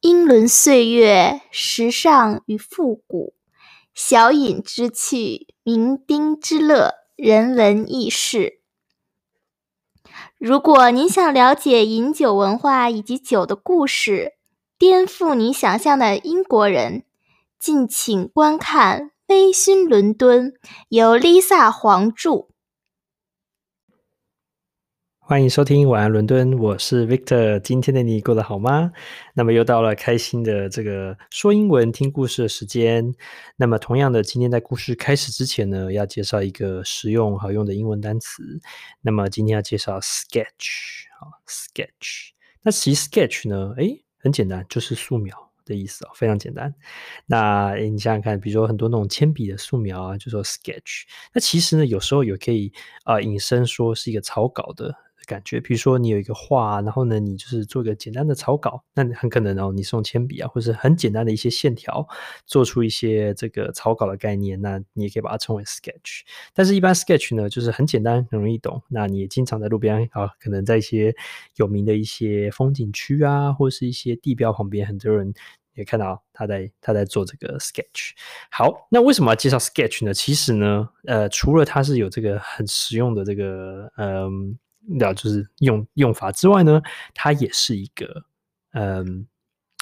英伦岁月，时尚与复古，小饮之趣，酩酊之乐，人文轶事。如果您想了解饮酒文化以及酒的故事，颠覆你想象的英国人，敬请观看《微醺伦敦》，由 Lisa 黄著。欢迎收听晚安伦敦，我是 Victor。今天的你过得好吗？那么又到了开心的这个说英文听故事的时间。那么同样的，今天在故事开始之前呢，要介绍一个实用好用的英文单词。那么今天要介绍 sketch 啊，sketch。那其实 sketch 呢，诶，很简单，就是素描的意思哦，非常简单。那你想想看，比如说很多那种铅笔的素描啊，就说 sketch。那其实呢，有时候也可以啊、呃，引申说是一个草稿的。感觉，比如说你有一个画，然后呢，你就是做一个简单的草稿，那很可能哦，你是用铅笔啊，或者是很简单的一些线条，做出一些这个草稿的概念，那你也可以把它称为 sketch。但是，一般 sketch 呢，就是很简单，很容易懂。那你也经常在路边啊，可能在一些有名的一些风景区啊，或是一些地标旁边，很多人也看到他在他在做这个 sketch。好，那为什么要介绍 sketch 呢？其实呢，呃，除了它是有这个很实用的这个，嗯。那就是用用法之外呢，它也是一个嗯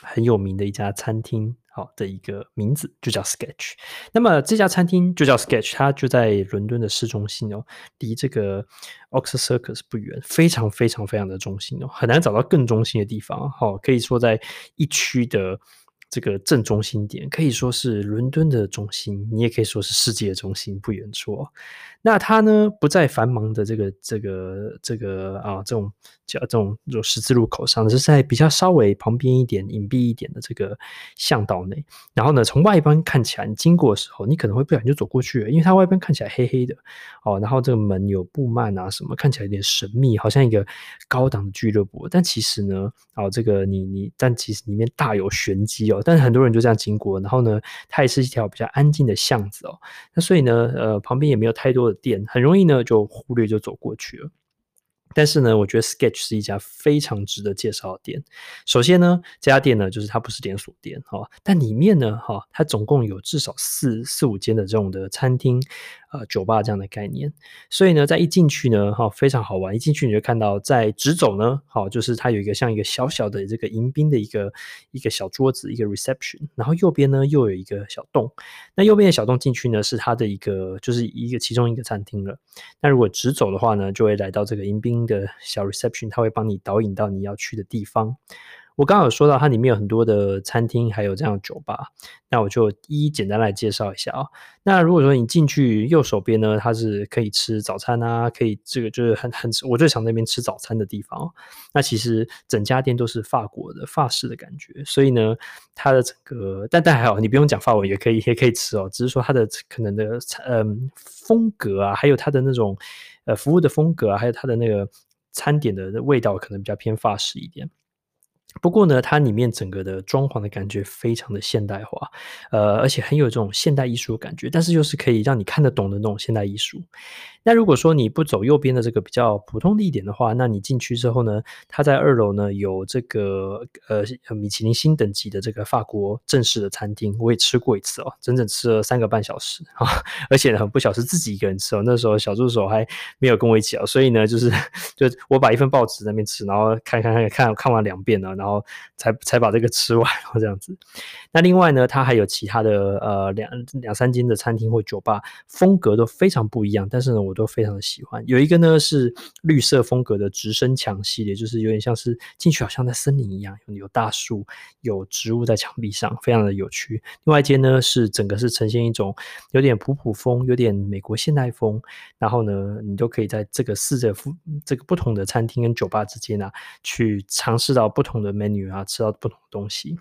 很有名的一家餐厅，好的一个名字就叫 Sketch。那么这家餐厅就叫 Sketch，它就在伦敦的市中心哦，离这个 Oxford Circus 不远，非常非常非常的中心哦，很难找到更中心的地方。好，可以说在一区的。这个正中心点可以说是伦敦的中心，你也可以说是世界的中心，不远处哦。那它呢，不在繁忙的这个这个这个啊这种叫这种这种十字路口上，是在比较稍微旁边一点隐蔽一点的这个巷道内。然后呢，从外观看起来，你经过的时候，你可能会不小心就走过去了，因为它外观看起来黑黑的哦。然后这个门有布幔啊什么，看起来有点神秘，好像一个高档的俱乐部。但其实呢，哦这个你你，但其实里面大有玄机哦。但是很多人就这样经过，然后呢，它也是一条比较安静的巷子哦。那所以呢，呃，旁边也没有太多的店，很容易呢就忽略就走过去了。但是呢，我觉得 Sketch 是一家非常值得介绍的店。首先呢，这家店呢，就是它不是连锁店哈，但里面呢，哈，它总共有至少四四五间的这种的餐厅。呃，酒吧这样的概念，所以呢，在一进去呢，哈，非常好玩。一进去你就看到，在直走呢，好，就是它有一个像一个小小的这个迎宾的一个一个小桌子，一个 reception。然后右边呢，又有一个小洞。那右边的小洞进去呢，是它的一个，就是一个其中一个餐厅了。那如果直走的话呢，就会来到这个迎宾的小 reception，它会帮你导引到你要去的地方。我刚刚有说到，它里面有很多的餐厅，还有这样酒吧。那我就一一简单来介绍一下啊。那如果说你进去右手边呢，它是可以吃早餐啊，可以这个就是很很我最常那边吃早餐的地方。那其实整家店都是法国的法式的感觉，所以呢，它的整个但但还好，你不用讲法文也可以也可以吃哦。只是说它的可能的嗯风格啊，还有它的那种呃服务的风格啊，还有它的那个餐点的味道，可能比较偏法式一点。不过呢，它里面整个的装潢的感觉非常的现代化，呃，而且很有这种现代艺术的感觉，但是又是可以让你看得懂的那种现代艺术。那如果说你不走右边的这个比较普通的一点的话，那你进去之后呢，它在二楼呢有这个呃米其林星等级的这个法国正式的餐厅，我也吃过一次哦，整整吃了三个半小时啊，而且很不小，是自己一个人吃哦，那时候小助手还没有跟我一起哦，所以呢就是 就我把一份报纸在那边吃，然后看看看看看完两遍了，然后然后才才把这个吃完，然后这样子。那另外呢，它还有其他的呃两两三间的餐厅或酒吧，风格都非常不一样，但是呢我。都非常的喜欢，有一个呢是绿色风格的直升墙系列，就是有点像是进去好像在森林一样，有大树，有植物在墙壁上，非常的有趣。另外一间呢是整个是呈现一种有点普普风，有点美国现代风，然后呢你都可以在这个四着这个不同的餐厅跟酒吧之间啊，去尝试到不同的 menu 啊，吃到不同的东西。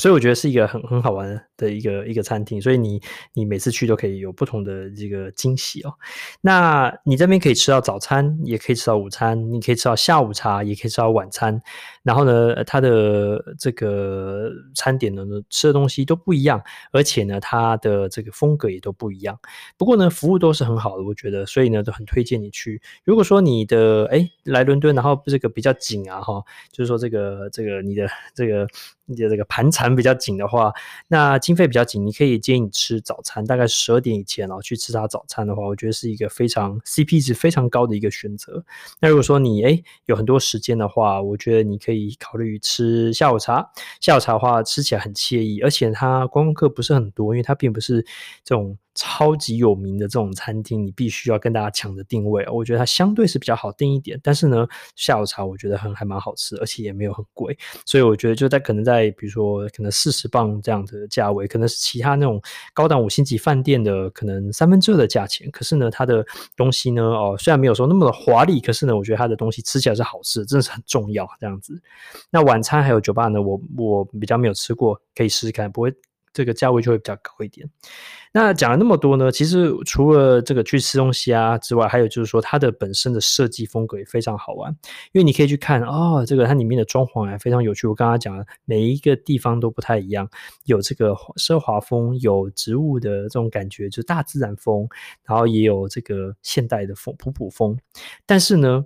所以我觉得是一个很很好玩的一个一个餐厅，所以你你每次去都可以有不同的这个惊喜哦。那你这边可以吃到早餐，也可以吃到午餐，你可以吃到下午茶，也可以吃到晚餐。然后呢，它的这个餐点呢，吃的东西都不一样，而且呢，它的这个风格也都不一样。不过呢，服务都是很好的，我觉得，所以呢，都很推荐你去。如果说你的诶来伦敦，然后这个比较紧啊哈，就是说这个这个你的这个。你的这个盘缠比较紧的话，那经费比较紧，你可以建议你吃早餐，大概十二点以前然后去吃他早餐的话，我觉得是一个非常 CP 值非常高的一个选择。那如果说你诶有很多时间的话，我觉得你可以考虑吃下午茶。下午茶的话吃起来很惬意，而且它观光客不是很多，因为它并不是这种。超级有名的这种餐厅，你必须要跟大家抢着定位。我觉得它相对是比较好定一点，但是呢，下午茶我觉得很还蛮好吃，而且也没有很贵，所以我觉得就在可能在比如说可能四十磅这样的价位，可能是其他那种高档五星级饭店的可能三分之二的价钱。可是呢，它的东西呢，哦，虽然没有说那么的华丽，可是呢，我觉得它的东西吃起来是好吃，真的是很重要这样子。那晚餐还有酒吧呢，我我比较没有吃过，可以试试看，不会。这个价位就会比较高一点。那讲了那么多呢，其实除了这个去吃东西啊之外，还有就是说它的本身的设计风格也非常好玩，因为你可以去看哦，这个它里面的装潢还非常有趣。我刚刚讲了，每一个地方都不太一样，有这个奢华风，有植物的这种感觉，就大自然风，然后也有这个现代的风，普普风。但是呢。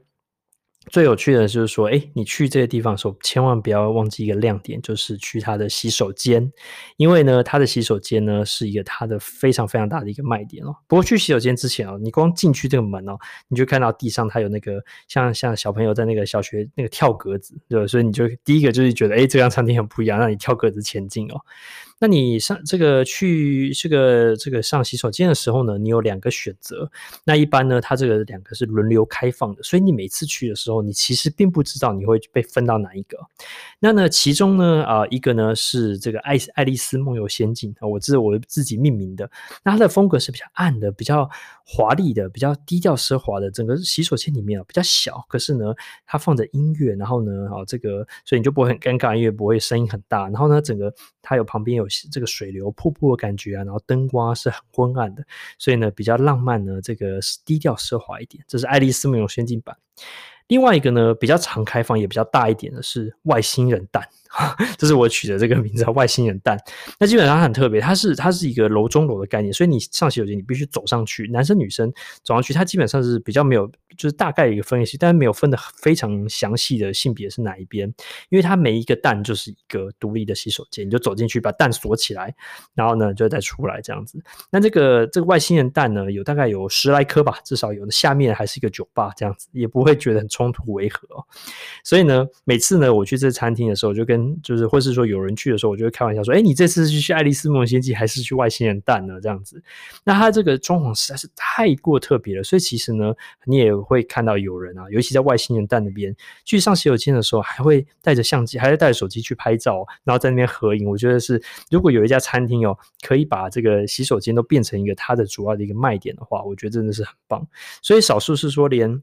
最有趣的就是说，诶，你去这个地方的时候，千万不要忘记一个亮点，就是去它的洗手间，因为呢，它的洗手间呢是一个它的非常非常大的一个卖点哦。不过去洗手间之前哦，你光进去这个门哦，你就看到地上它有那个像像小朋友在那个小学那个跳格子，对？所以你就第一个就是觉得，诶，这家餐厅很不一样，让你跳格子前进哦。那你上这个去这个这个上洗手间的时候呢，你有两个选择。那一般呢，它这个两个是轮流开放的，所以你每次去的时候，你其实并不知道你会被分到哪一个。那呢，其中呢，啊、一个呢是这个爱爱丽丝梦游仙境啊，我这我自己命名的。那它的风格是比较暗的，比较华丽的，比较低调奢华的。整个洗手间里面啊比较小，可是呢，它放着音乐，然后呢，啊，这个所以你就不会很尴尬，因为不会声音很大。然后呢，整个它有旁边有。这个水流瀑布的感觉啊，然后灯光是很昏暗的，所以呢比较浪漫呢，这个低调奢华一点。这是爱丽丝梦游仙境版。另外一个呢，比较常开放也比较大一点的是外星人蛋。这是我取的这个名字，外星人蛋。那基本上很特别，它是它是一个楼中楼的概念，所以你上洗手间你必须走上去，男生女生走上去，它基本上是比较没有，就是大概一个分析，但是没有分得非常详细的性别是哪一边，因为它每一个蛋就是一个独立的洗手间，你就走进去把蛋锁起来，然后呢就再出来这样子。那这个这个外星人蛋呢，有大概有十来颗吧，至少有的下面还是一个酒吧这样子，也不会觉得很冲突违和。所以呢，每次呢我去这餐厅的时候，就跟就是，或是说有人去的时候，我就会开玩笑说：“哎，你这次是去爱丽丝梦游仙境，还是去外星人蛋呢？”这样子，那它这个装潢实在是太过特别了，所以其实呢，你也会看到有人啊，尤其在外星人蛋那边去上洗手间的时候，还会带着相机，还会带着手机去拍照，然后在那边合影。我觉得是，如果有一家餐厅哦，可以把这个洗手间都变成一个它的主要的一个卖点的话，我觉得真的是很棒。所以少数是说连。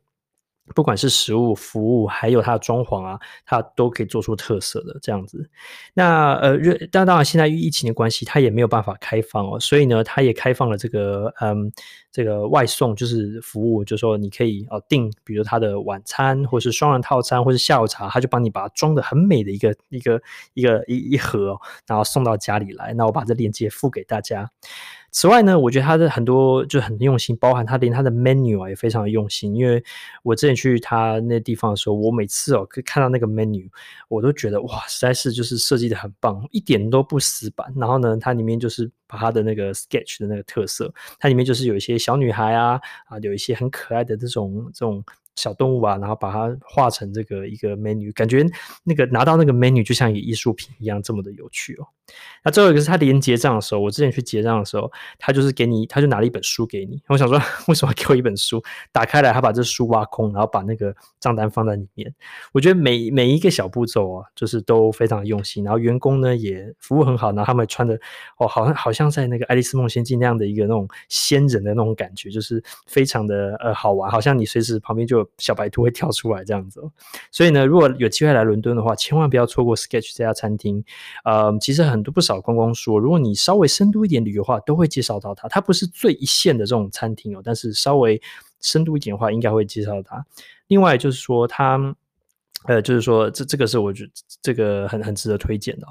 不管是食物、服务，还有它的装潢啊，它都可以做出特色的这样子。那呃，但当然现在因疫情的关系，它也没有办法开放哦，所以呢，它也开放了这个嗯，这个外送就是服务，就是说你可以哦订，比如它的晚餐，或是双人套餐，或是下午茶，它就帮你把它装得很美的一个一个一个一一盒，然后送到家里来。那我把这链接附给大家。此外呢，我觉得他的很多就很用心，包含他连他的 menu 啊也非常的用心。因为我之前去他那地方的时候，我每次哦可以看到那个 menu，我都觉得哇，实在是就是设计的很棒，一点都不死板。然后呢，它里面就是把它的那个 sketch 的那个特色，它里面就是有一些小女孩啊啊，有一些很可爱的这种这种。小动物啊，然后把它画成这个一个 menu，感觉那个拿到那个 menu 就像一个艺术品一样，这么的有趣哦。那最后一个是他连结账的时候，我之前去结账的时候，他就是给你，他就拿了一本书给你。我想说，为什么给我一本书？打开来，他把这书挖空，然后把那个账单放在里面。我觉得每每一个小步骤啊，就是都非常用心。然后员工呢也服务很好，然后他们穿的哦，好像好像在那个爱丽丝梦仙境那样的一个那种仙人的那种感觉，就是非常的呃好玩，好像你随时旁边就有。小白兔会跳出来这样子哦。所以呢，如果有机会来伦敦的话，千万不要错过 Sketch 这家餐厅。呃，其实很多不少观光说，如果你稍微深度一点旅游的话，都会介绍到它。它不是最一线的这种餐厅哦，但是稍微深度一点的话，应该会介绍它。另外就是说它。呃，就是说，这这个是我觉得这个很很值得推荐的。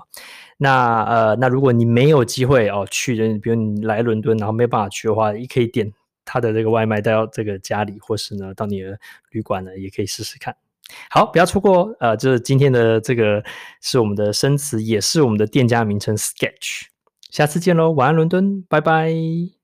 那呃，那如果你没有机会哦去，比如你来伦敦，然后没办法去的话，也可以点他的这个外卖带到这个家里，或是呢到你的旅馆呢，也可以试试看。好，不要错过。呃，就是今天的这个是我们的生词，也是我们的店家名称 Sketch。下次见喽，晚安伦敦，拜拜。